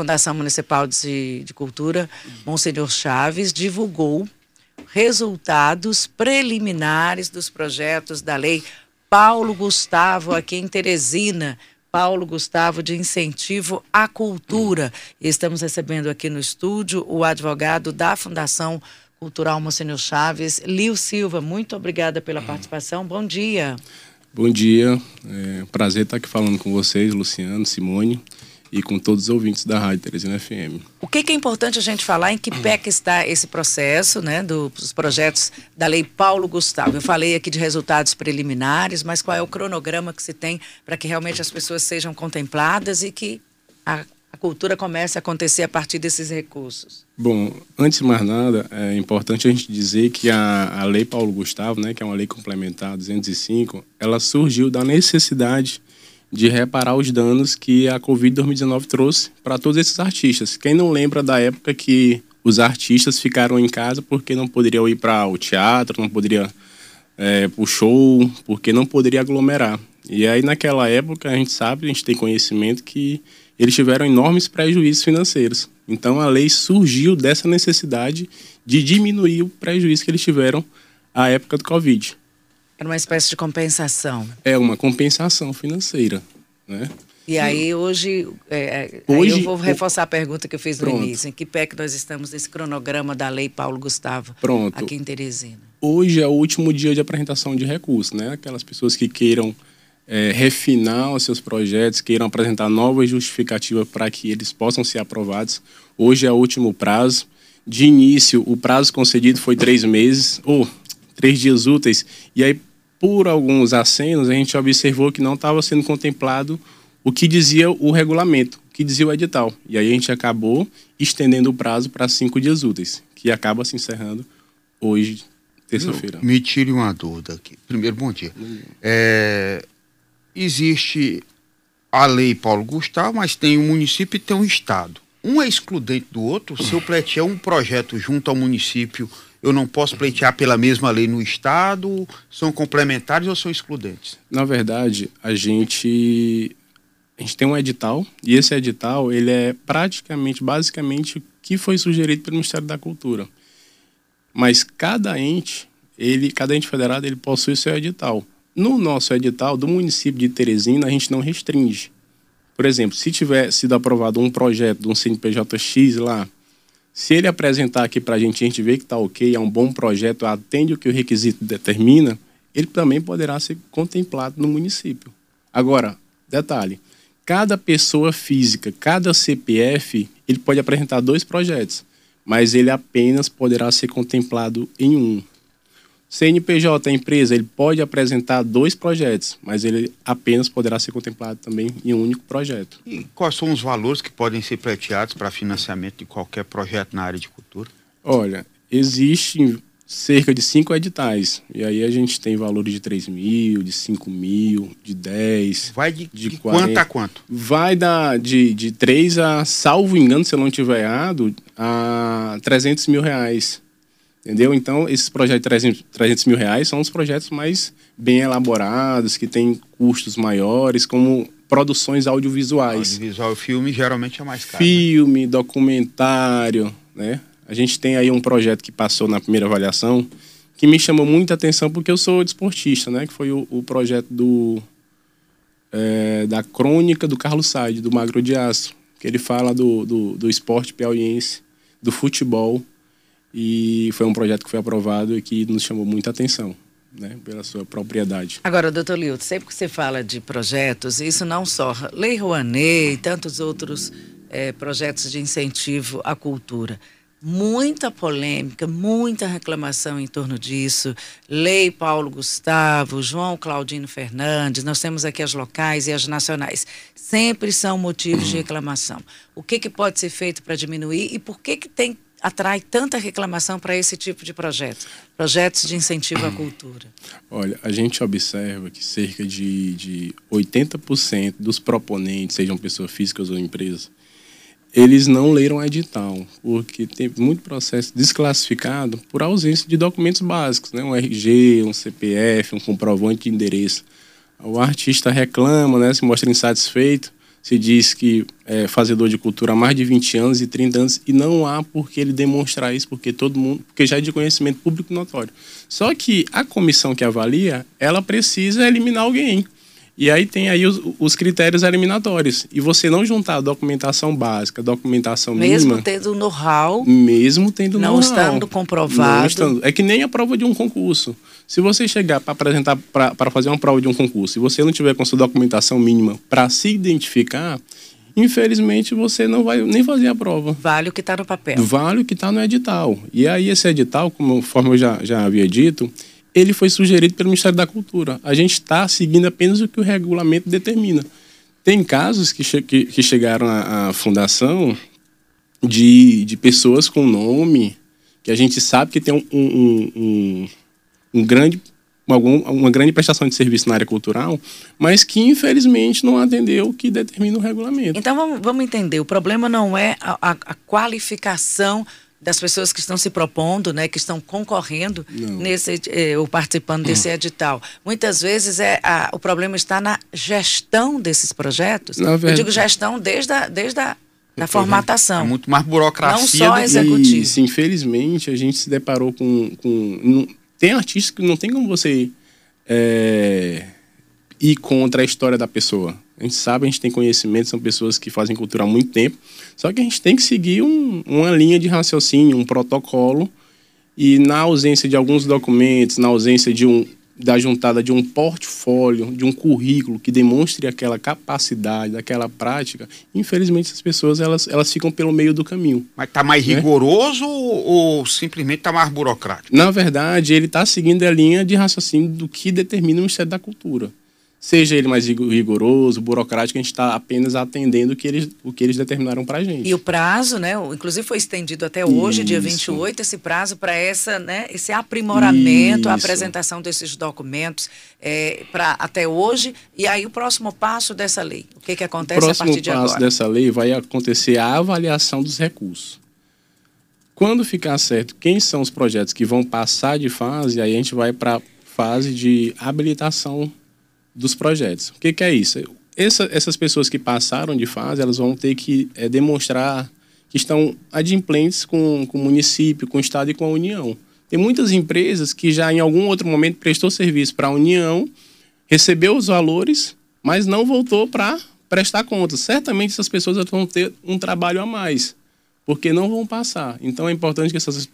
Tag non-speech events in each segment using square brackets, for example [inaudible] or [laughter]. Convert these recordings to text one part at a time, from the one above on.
Fundação Municipal de, de Cultura, Monsenhor Chaves, divulgou resultados preliminares dos projetos da lei Paulo Gustavo, aqui em Teresina. Paulo Gustavo, de incentivo à cultura. Estamos recebendo aqui no estúdio o advogado da Fundação Cultural Monsenhor Chaves, Lio Silva. Muito obrigada pela participação. Bom dia. Bom dia. É prazer estar aqui falando com vocês, Luciano, Simone e com todos os ouvintes da Rádio Teresina FM. O que, que, é importante a gente falar? Em que pé que está esse processo, né, dos projetos da Lei Paulo Gustavo? Eu falei aqui de resultados preliminares, mas qual é o cronograma que se tem para que realmente as pessoas sejam contempladas e que a, a cultura comece a acontecer a partir desses recursos? Bom, antes de mais nada, é importante a gente dizer que a, a Lei Paulo Gustavo, né, que é uma lei complementar 205, ela surgiu da necessidade de reparar os danos que a Covid-2019 trouxe para todos esses artistas. Quem não lembra da época que os artistas ficaram em casa porque não poderiam ir para o teatro, não poderia é, para o show, porque não poderia aglomerar. E aí naquela época a gente sabe, a gente tem conhecimento que eles tiveram enormes prejuízos financeiros. Então a lei surgiu dessa necessidade de diminuir o prejuízo que eles tiveram à época do Covid. Era uma espécie de compensação. É uma compensação financeira, né? E aí hoje, é, é hoje aí eu vou reforçar a pergunta que eu fiz no pronto. início. Em que pé que nós estamos nesse cronograma da Lei Paulo Gustavo pronto. aqui em Teresina? Hoje é o último dia de apresentação de recursos, né? Aquelas pessoas que queiram é, refinar os seus projetos, queiram apresentar novas justificativas para que eles possam ser aprovados. Hoje é o último prazo. De início, o prazo concedido foi três meses, ou três dias úteis. E aí, por alguns acenos, a gente observou que não estava sendo contemplado o que dizia o regulamento, o que dizia o edital. E aí a gente acabou estendendo o prazo para cinco dias úteis, que acaba se encerrando hoje, terça-feira. Me tire uma dúvida aqui. Primeiro, bom dia. É, existe a lei Paulo Gustavo, mas tem um município e tem um estado. Um é excludente do outro. Se eu pleitear um projeto junto ao município eu não posso pleitear pela mesma lei no Estado? São complementares ou são excludentes? Na verdade, a gente, a gente tem um edital, e esse edital ele é praticamente, basicamente, o que foi sugerido pelo Ministério da Cultura. Mas cada ente, ele, cada ente federado, ele possui seu edital. No nosso edital do município de Teresina, a gente não restringe. Por exemplo, se tiver sido aprovado um projeto de um CNPJ-X lá, se ele apresentar aqui para a gente, a gente vê que está ok, é um bom projeto, atende o que o requisito determina, ele também poderá ser contemplado no município. Agora, detalhe, cada pessoa física, cada CPF, ele pode apresentar dois projetos, mas ele apenas poderá ser contemplado em um. CNPJ, a empresa, ele pode apresentar dois projetos, mas ele apenas poderá ser contemplado também em um único projeto. E quais são os valores que podem ser pleiteados para financiamento de qualquer projeto na área de cultura? Olha, existem cerca de cinco editais. E aí a gente tem valores de 3 mil, de 5 mil, de 10. Vai de, de, de quanto a quanto? Vai da, de, de 3 a, salvo engano, se eu não estiver errado, a 300 mil reais. Entendeu? Então, esses projetos de 300, 300 mil reais são os projetos mais bem elaborados, que têm custos maiores, como produções audiovisuais. Audiovisual, filme geralmente é mais caro. Né? Filme, né? documentário, né? A gente tem aí um projeto que passou na primeira avaliação que me chamou muita atenção porque eu sou desportista, né? Que foi o, o projeto do é, da crônica do Carlos Said, do Magro de Aço, que ele fala do, do, do esporte piauiense, do futebol e foi um projeto que foi aprovado e que nos chamou muita atenção. Né, pela sua propriedade. Agora, doutor Lilton, sempre que você fala de projetos, isso não só Lei Rouanet e tantos outros é, projetos de incentivo à cultura. Muita polêmica, muita reclamação em torno disso. Lei Paulo Gustavo, João Claudino Fernandes, nós temos aqui as locais e as nacionais. Sempre são motivos de reclamação. O que, que pode ser feito para diminuir e por que, que tem atrai tanta reclamação para esse tipo de projeto? Projetos de incentivo à cultura. Olha, a gente observa que cerca de, de 80% dos proponentes, sejam pessoas físicas ou empresas, eles não leram edital, porque tem muito processo desclassificado por ausência de documentos básicos, né? um RG, um CPF, um comprovante de endereço. O artista reclama, né? se mostra insatisfeito, se diz que é fazedor de cultura há mais de 20 anos e 30 anos e não há por que ele demonstrar isso, porque todo mundo, porque já é de conhecimento público notório. Só que a comissão que avalia, ela precisa eliminar alguém. E aí tem aí os, os, critérios eliminatórios. E você não juntar a documentação básica, documentação mesmo mínima... Mesmo tendo know-how... Mesmo tendo know-how. Não estando comprovado. Não estando, é que nem a prova de um concurso. Se você chegar para apresentar, para fazer uma prova de um concurso, e você não tiver com sua documentação mínima para se identificar, infelizmente você não vai nem fazer a prova. Vale o que está no papel. Vale o que está no edital. E aí esse edital, conforme eu já, já havia dito, ele foi sugerido pelo Ministério da Cultura. A gente está seguindo apenas o que o regulamento determina. Tem casos que, che que, que, chegaram à, à fundação de, de pessoas com nome que a gente sabe que tem um, um, um, um grande uma grande prestação de serviço na área cultural, mas que infelizmente não atendeu o que determina o regulamento. Então vamos, vamos entender, o problema não é a, a, a qualificação das pessoas que estão se propondo, né, que estão concorrendo Não. nesse eh, ou participando desse hum. edital. Muitas vezes é a, o problema está na gestão desses projetos. Eu digo gestão desde a, desde a da formatação. É muito mais burocracia. Não só executivo. Isso, infelizmente, a gente se deparou com, com... Não, tem artistas que não tem como você é, ir contra a história da pessoa. A gente sabe, a gente tem conhecimento, são pessoas que fazem cultura há muito tempo. Só que a gente tem que seguir um, uma linha de raciocínio, um protocolo. E na ausência de alguns documentos, na ausência de um, da juntada de um portfólio, de um currículo que demonstre aquela capacidade, aquela prática, infelizmente as pessoas elas, elas ficam pelo meio do caminho. Mas está mais né? rigoroso ou simplesmente está mais burocrático? Na verdade, ele está seguindo a linha de raciocínio do que determina o Ministério da Cultura seja ele mais rigoroso, burocrático, a gente está apenas atendendo o que eles, o que eles determinaram para a gente. E o prazo, né? Inclusive foi estendido até hoje, Isso. dia 28, esse prazo para essa, né, esse aprimoramento, Isso. a apresentação desses documentos é, para até hoje. E aí o próximo passo dessa lei, o que, que acontece a partir de agora? O próximo passo dessa lei vai acontecer a avaliação dos recursos. Quando ficar certo quem são os projetos que vão passar de fase, aí a gente vai para a fase de habilitação dos projetos. O que, que é isso? Essa, essas pessoas que passaram de fase, elas vão ter que é, demonstrar que estão adimplentes com, com o município, com o Estado e com a União. Tem muitas empresas que já em algum outro momento prestou serviço para a União, recebeu os valores, mas não voltou para prestar contas. Certamente essas pessoas vão ter um trabalho a mais, porque não vão passar. Então é importante que essas,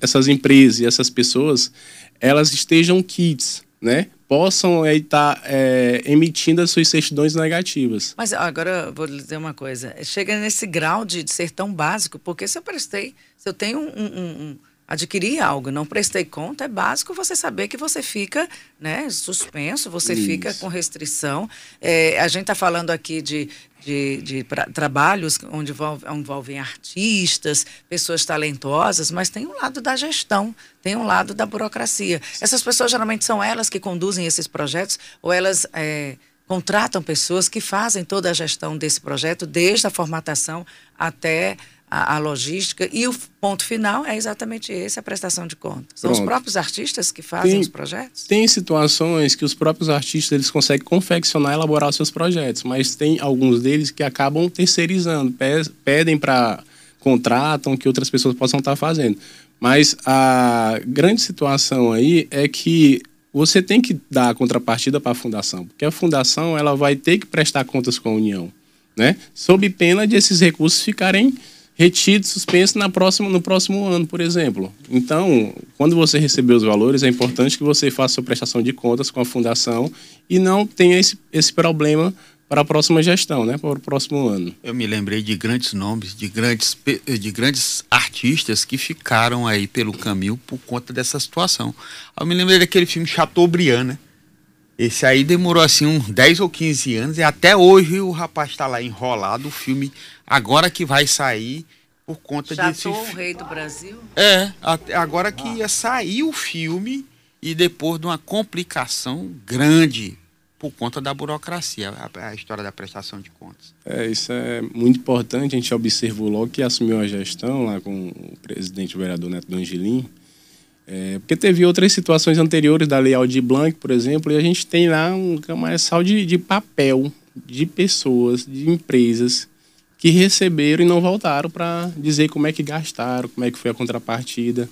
essas empresas e essas pessoas elas estejam kits, né? Possam estar tá, é, emitindo as suas certidões negativas. Mas agora vou lhe dizer uma coisa: chega nesse grau de, de ser tão básico, porque se eu prestei, se eu tenho um, um adquiri algo, não prestei conta, é básico você saber que você fica né, suspenso, você Isso. fica com restrição. É, a gente está falando aqui de, de, de pra, trabalhos onde envolvem artistas, pessoas talentosas, mas tem um lado da gestão, tem um lado da burocracia. Essas pessoas geralmente são elas que conduzem esses projetos ou elas. É, contratam pessoas que fazem toda a gestão desse projeto, desde a formatação até a, a, logística. E o ponto final é exatamente esse, a prestação de contas. São Pronto. os próprios artistas que fazem tem, os projetos? Tem situações que os próprios artistas eles conseguem confeccionar e elaborar os seus projetos, mas tem alguns deles que acabam terceirizando, pedem para contratam que outras pessoas possam estar fazendo. Mas a grande situação aí é que você tem que dar a contrapartida para a fundação, porque a fundação ela vai ter que prestar contas com a União, né? Sob pena de esses recursos ficarem retido, suspenso na próxima, no próximo ano, por exemplo. Então, quando você receber os valores, é importante que você faça sua prestação de contas com a fundação e não tenha esse, esse problema para a próxima gestão, né, para o próximo ano. Eu me lembrei de grandes nomes, de grandes, de grandes artistas que ficaram aí pelo caminho por conta dessa situação. Eu me lembrei daquele filme Chateaubriand, né? Esse aí demorou assim uns 10 ou 15 anos e até hoje o rapaz está lá enrolado. O filme agora que vai sair por conta Já desse. o rei do Brasil? É, agora que ia sair o filme e depois de uma complicação grande por conta da burocracia, a, a, história da prestação de contas. É, isso é muito importante. A gente observou logo que assumiu a gestão lá com o presidente o vereador Neto do Angelim é, porque teve outras situações anteriores da Lei Aldir Blanc, por exemplo, e a gente tem lá um camaçal de, de papel, de pessoas, de empresas que receberam e não voltaram para dizer como é que gastaram, como é que foi a contrapartida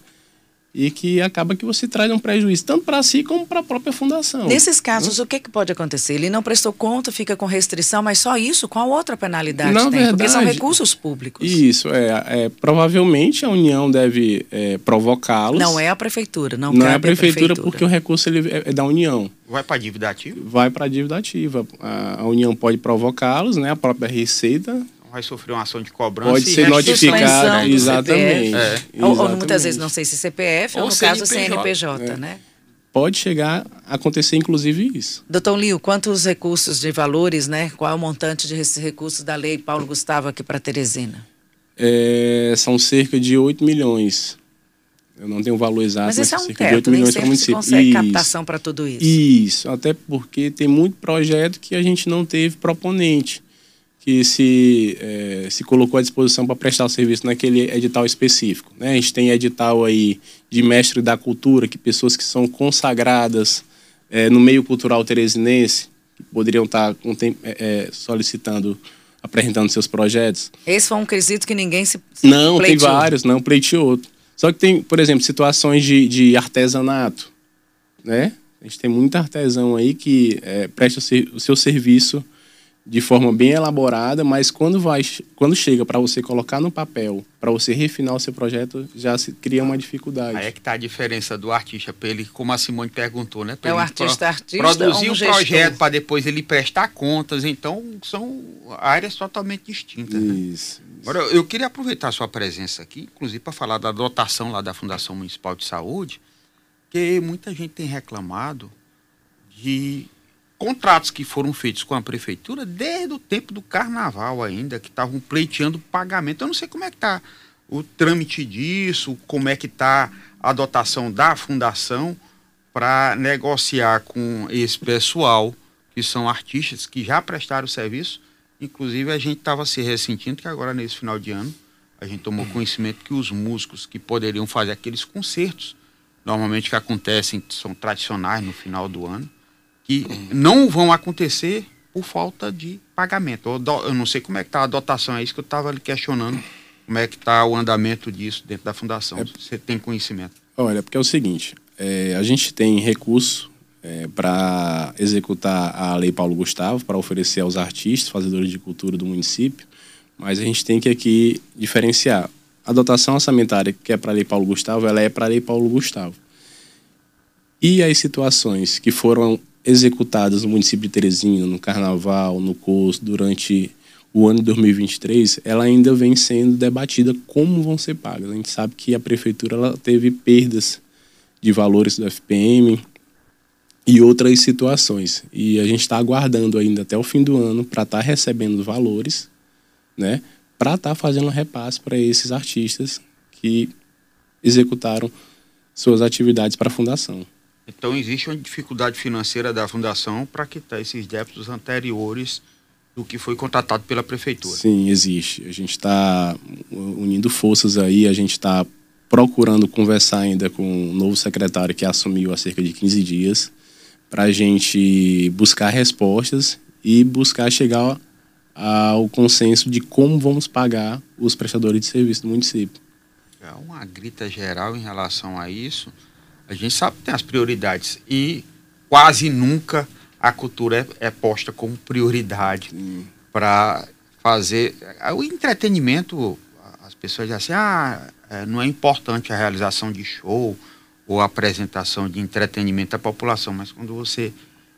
e que acaba que você traz um prejuízo tanto para si como para a própria fundação. Nesses casos, o que, que pode acontecer? Ele não prestou conta, fica com restrição, mas só isso? Qual outra penalidade Na tem? verdade, Porque são recursos públicos. Isso, é, é provavelmente a União deve é, provocá-los. Não é a prefeitura, não, Não é a à prefeitura, porque o recurso ele é, é da União. Vai para a dívida ativa? Vai para a dívida ativa. A, a União pode provocá-los, né? A própria Receita Vai sofrer uma ação de cobrança. pode ser restituição. notificada. Suspensão do Exatamente. Ou, ou Exatamente. muitas vezes, não sei se CPF ou, Ou no caso CNPJ. CNPJ, né? Pode chegar a acontecer, inclusive, isso. Doutor Lio, quantos recursos de valores, né? Qual é o montante de recursos da lei Paulo Gustavo aqui para Teresina? É, são cerca de 8 milhões. Eu não tenho o valor exato, Mas mas, esse é são um cerca de teto, 8 nem milhões para o município. consegue Isso. captação para tudo isso. Isso, até porque tem muito projeto que a gente não teve proponente, que se, eh, se colocou à disposição para prestar o serviço naquele edital específico. Né? A gente tem edital aí de mestre da cultura, que pessoas que são consagradas eh, no meio cultural teresinense, poderiam estar com tem- eh, eh, solicitando, apresentando seus projetos. Esse foi um quesito que ninguém se. se Não, tem pleiteou. vários, não pleiteou. Só que tem, por exemplo, situações de, de artesanato, né? A gente tem muito artesão aí que é, presta o seu serviço de forma bem elaborada, mas quando vai, quando chega para você colocar no papel, para você refinar o seu projeto, já se cria uma dificuldade. Aí é que está a diferença do artista, para ele, como a Simone perguntou, né? pra É o artista artista Produzir ou um gestor? projeto para depois ele prestar contas, então são áreas totalmente distintas. né? Isso. Agora, eu queria aproveitar a sua presença aqui, inclusive para falar da dotação lá da Fundação Municipal de Saúde, que muita gente tem reclamado de contratos que foram feitos com a prefeitura desde o tempo do carnaval ainda, que estavam pleiteando pagamento. Eu não sei como é que está o trâmite disso, como é que está a dotação da fundação para negociar com esse pessoal que são artistas que já prestaram serviço. Inclusive, a gente estava se ressentindo que agora, nesse final de ano, a gente tomou conhecimento que os músicos que poderiam fazer aqueles concertos, normalmente que acontecem, são tradicionais no final do ano, que não vão acontecer por falta de pagamento. Eu não sei como é que está a dotação, é isso que eu estava questionando, como é que está o andamento disso dentro da fundação. Você tem conhecimento? Olha, porque é o seguinte, é, a gente tem recurso para executar a Lei Paulo Gustavo, para oferecer aos artistas, fazedores de cultura do município, mas a gente tem que aqui diferenciar. A dotação orçamentária que é para a Lei Paulo Gustavo, ela é para a Lei Paulo Gustavo. E as situações que foram executadas no município de Teresina, no Carnaval, no COS, durante o ano de 2023, ela ainda vem sendo debatida como vão ser pagas. A gente sabe que a prefeitura ela teve perdas de valores do FPM e outras situações. E a gente está aguardando ainda até o fim do ano para estar recebendo valores, né? Para estar fazendo repasse para esses artistas que executaram suas atividades para a fundação. Então, existe uma dificuldade financeira da fundação para quitar esses débitos anteriores do que foi contratado pela prefeitura. Sim, existe. A gente está unindo forças aí, a gente está procurando conversar ainda com o novo secretário que assumiu há cerca de 15 dias, para a gente buscar respostas e buscar chegar ao consenso de como vamos pagar os prestadores de serviço do município. É uma grita geral em relação a isso. A gente sabe que tem as prioridades e quase nunca a cultura é, é posta como prioridade para fazer é, o entretenimento. As pessoas dizem assim, ah, é, não é importante a realização de show ou a apresentação de entretenimento à população, mas quando você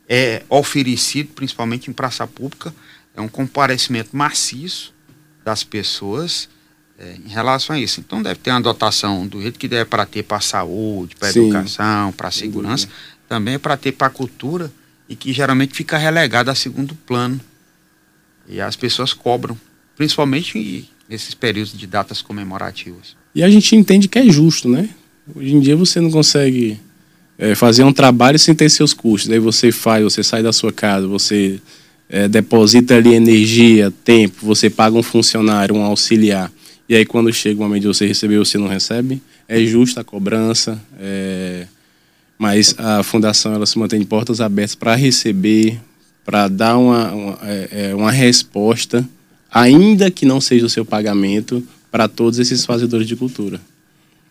é oferecido, principalmente em praça pública, é um comparecimento maciço das pessoas é, em relação a isso. Então deve ter uma dotação do jeito que deve para ter para a saúde, para a educação, para a segurança, também é para ter para a cultura e que geralmente fica relegado a segundo plano. E as pessoas cobram, principalmente nesses períodos de datas comemorativas. E a gente entende que é justo, né? Hoje em dia você não consegue é, fazer um trabalho sem ter seus custos. Aí você faz, você sai da sua casa, você é, deposita ali energia, tempo, você paga um funcionário, um auxiliar. E aí quando chega o momento de você receber, você não recebe. É justa a cobrança, é, mas a fundação ela se mantém de portas abertas para receber, para dar uma, uma, é, é, uma resposta, ainda que não seja o seu pagamento, para todos esses fazedores de cultura.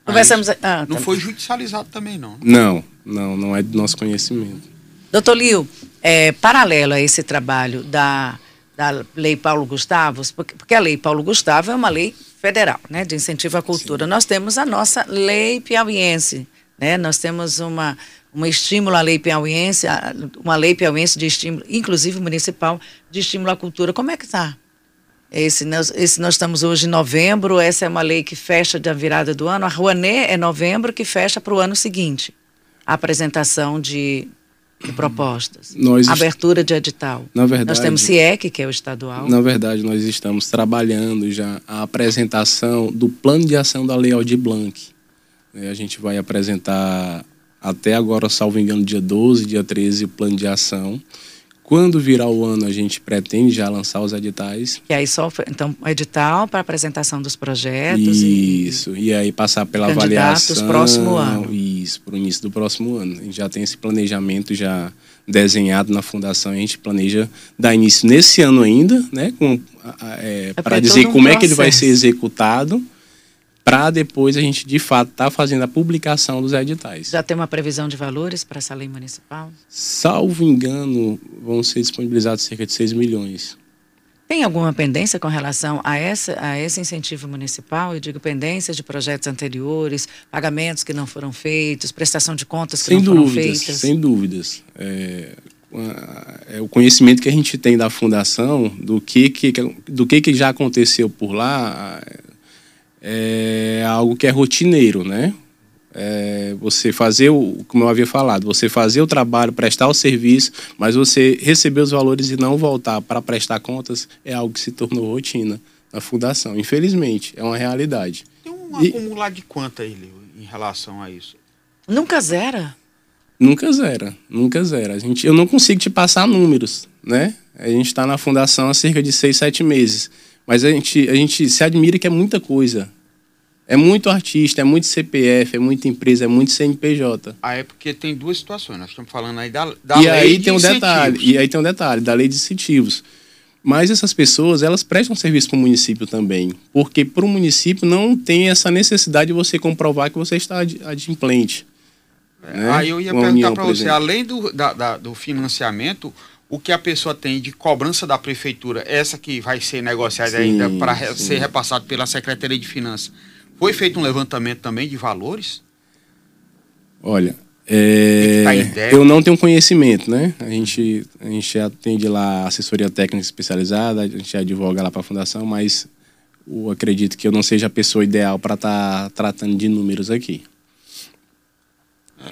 Conversamos. Ah, não tá. foi judicializado também, não. Né? Não, não, não é do nosso conhecimento. Doutor Lio, é, paralelo a esse trabalho da, da Lei Paulo Gustavo, porque, porque a Lei Paulo Gustavo é uma lei federal, né, de incentivo à cultura. Sim. Nós temos a nossa lei piauiense, né? Nós temos uma um estímulo à lei piauiense, uma lei piauiense de estímulo, inclusive municipal, de estímulo à cultura. Como é que está? Esse nós, esse nós estamos hoje em novembro, essa é uma lei que fecha da virada do ano. A Rouanet é novembro que fecha para o ano seguinte. A apresentação de, de propostas. Nós Abertura de edital. Na verdade, nós temos CIEC, que é o estadual. Na verdade, nós estamos trabalhando já a apresentação do plano de ação da Lei Aldir Blanc. É, a gente vai apresentar até agora, salvo engano, dia 12, dia 13, o plano de ação. Quando virar o ano, a gente pretende já lançar os editais. E aí só, então, edital para apresentação dos projetos. Isso, e, e aí passar pela avaliação. próximo ano. Isso, para o início do próximo ano. A gente já tem esse planejamento já desenhado na fundação, a gente planeja dar início nesse ano ainda, né? é, é para dizer um como processo. é que ele vai ser executado para depois a gente de fato estar tá fazendo a publicação dos editais. Já tem uma previsão de valores para essa lei municipal? Salvo engano, vão ser disponibilizados cerca de 6 milhões. Tem alguma pendência com relação a, essa, a esse incentivo municipal? Eu digo pendências de projetos anteriores, pagamentos que não foram feitos, prestação de contas que sem não dúvidas, foram feitas? Sem dúvidas. É, é, o conhecimento que a gente tem da fundação, do que, que, do que, que já aconteceu por lá, é algo que é rotineiro, né? É você fazer o, como eu havia falado, você fazer o trabalho, prestar o serviço, mas você receber os valores e não voltar para prestar contas é algo que se tornou rotina na fundação. Infelizmente, é uma realidade. Tem um e, acumular de quanto aí, em relação a isso? Nunca zera? Nunca zera, nunca zera. A gente, eu não consigo te passar números, né? A gente está na fundação há cerca de seis, sete meses. Mas a gente, a gente se admira que é muita coisa. É muito artista, é muito CPF, é muita empresa, é muito CNPJ. Ah, é porque tem duas situações. Nós estamos falando aí da, da e lei aí de tem um incentivos. detalhe E aí tem um detalhe da lei de incentivos. Mas essas pessoas, elas prestam serviço para o município também. Porque para o município não tem essa necessidade de você comprovar que você está adimplente. É, né? Aí eu ia Uma perguntar para você, além do, da, da, do financiamento, o que a pessoa tem de cobrança da prefeitura, essa que vai ser negociada ainda para ser repassado pela Secretaria de Finanças, foi feito um levantamento também de valores? Olha, é, tá eu não tenho conhecimento, né? A gente, a gente atende lá assessoria técnica especializada, a gente advoga lá para a fundação, mas eu acredito que eu não seja a pessoa ideal para estar tá tratando de números aqui. É.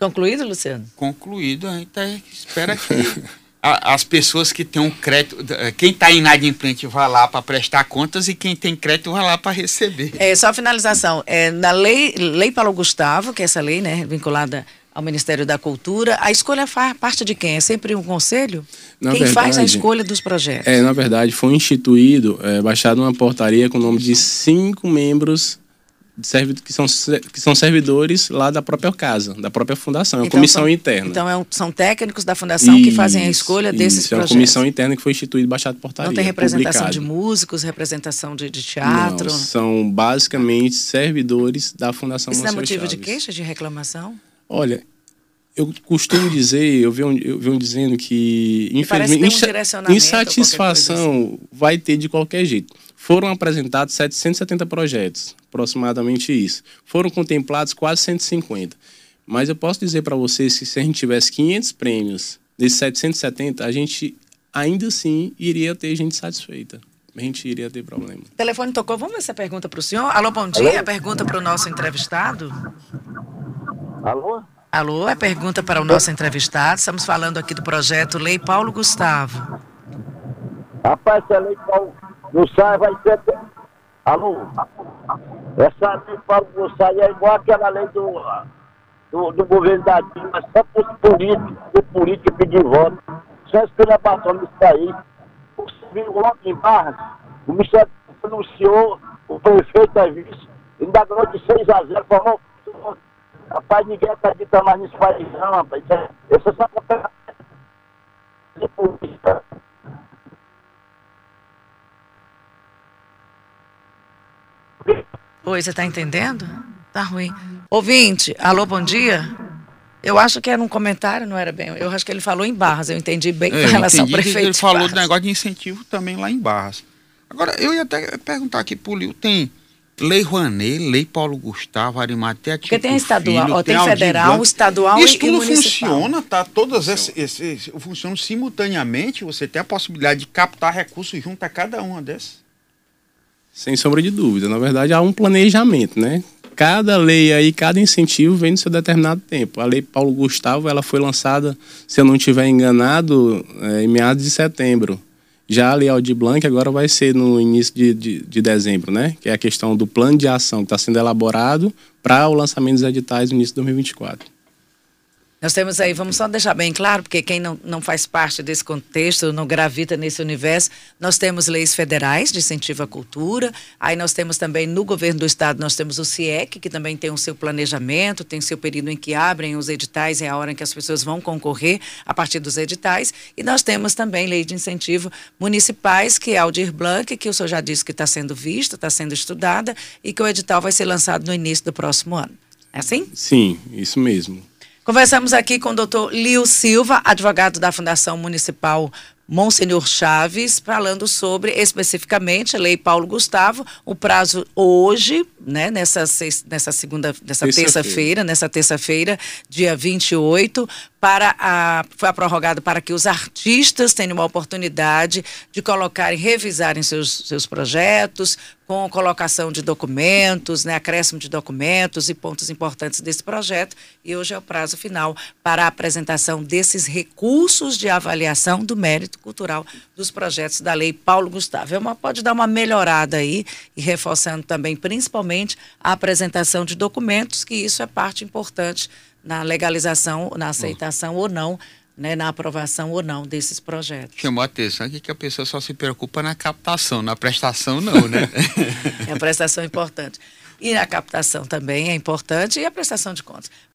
Concluído, Luciano? Concluído, a gente tá, espera que [laughs] a, as pessoas que têm um crédito, quem está inadimplente vai lá para prestar contas e quem tem crédito vai lá para receber. É, só a finalização, é, na lei, lei Paulo Gustavo, que é essa lei, né, vinculada ao Ministério da Cultura, a escolha faz parte de quem? É sempre um conselho? Na quem verdade, faz a escolha dos projetos? É, na verdade, foi instituído, é, baixado uma portaria com o nome de cinco membros que são, que são servidores lá da própria casa, da própria fundação, é então, comissão são, interna. Então é são técnicos da fundação isso, que fazem a escolha desses isso, projetos. É uma comissão interna que foi instituída baixada portaria. Não tem representação publicado. de músicos, representação de, de teatro? Não, são basicamente servidores da Fundação Isso é motivo Chaves. de queixa, de reclamação? Olha, eu costumo dizer, eu venho, eu venho dizendo que, infelizmente, um insatisfação assim. vai ter de qualquer jeito. Foram apresentados 770 projetos, aproximadamente isso. Foram contemplados quase 150. Mas eu posso dizer para vocês que se a gente tivesse 500 prêmios desses 770, a gente ainda assim iria ter gente satisfeita. A gente iria ter problema. O telefone tocou. Vamos ver essa pergunta para o senhor. Alô, bom dia. Alô? Pergunta para o nosso entrevistado. Alô? Alô, é pergunta para o nosso entrevistado. Estamos falando aqui do projeto Lei Paulo Gustavo. Rapaz, essa lei Paulo sai, vai ser. Alô? Essa lei para não sai é igual aquela lei do, do, do governo da Dilma, só para os políticos, o político pedir voto. Só esculhambação aí. Você viu ontem em Barras, o Ministério anunciou, o prefeito é vice, ainda ganhou de 6 a 0, formou. Rapaz, ninguém acredita mais nisso país, não, rapaz. Isso é, isso é só Oi, você está entendendo? Tá ruim. Ouvinte, alô, bom dia. Eu acho que era um comentário, não era bem. Eu acho que ele falou em Barras, eu entendi bem É, com relação ao prefeito. Ele de falou do negócio de incentivo também lá em Barras. Agora, eu ia até perguntar aqui pro Lio, tem Lei Rouanet, Lei Paulo Gustavo, Arimatea, Porque tem estadual, Filho, ó, tem Aldir federal, estadual Isso e, e tudo municipal. funciona, tá? Todas esses, esses funcionam simultaneamente. Você tem a possibilidade de captar recursos junto a cada uma dessas. Sem sombra de dúvida. Na verdade, há um planejamento, né? Cada lei aí, cada incentivo vem no seu determinado tempo. A lei Paulo Gustavo, ela foi lançada, se eu não estiver enganado, eh, em meados de setembro. Já a lei Blanc agora vai ser no início de, de, de dezembro, né? Que é a questão do plano de ação que está sendo elaborado para o lançamento dos editais no início de 2024. Nós temos aí, vamos só deixar bem claro, porque quem não, não faz parte desse contexto, não gravita nesse universo, nós temos leis federais de incentivo à cultura, aí nós temos também no governo do estado, nós temos o CIEC, que também tem o seu planejamento, tem o seu período em que abrem os editais, é a hora em que as pessoas vão concorrer a partir dos editais, e nós temos também lei de incentivo municipais, que é a Aldir Blanc, que o senhor já disse que está sendo vista, está sendo estudada, e que o edital vai ser lançado no início do próximo ano. É assim? Sim, isso mesmo. Conversamos aqui com o doutor Lio Silva, advogado da Fundação Municipal Monsenhor Chaves, falando sobre especificamente a Lei Paulo Gustavo, o prazo hoje, né, nessa, nessa segunda, nessa Terça-feira. terça-feira, nessa terça-feira, dia 28, para a, foi prorrogado para que os artistas tenham a oportunidade de colocarem, revisarem seus, seus projetos, com colocação de documentos, né, acréscimo de documentos e pontos importantes desse projeto. E hoje é o prazo final para a apresentação desses recursos de avaliação do mérito cultural dos projetos da Lei Paulo Gustavo. É uma, pode dar uma melhorada aí e reforçando também, principalmente, a apresentação de documentos, que isso é parte importante na legalização, na aceitação ou não, né, na aprovação ou não desses projetos. Chamou a atenção aqui que a pessoa só se preocupa na captação, na prestação não, né? [laughs] É a prestação importante. E a captação também é importante e a prestação de contas.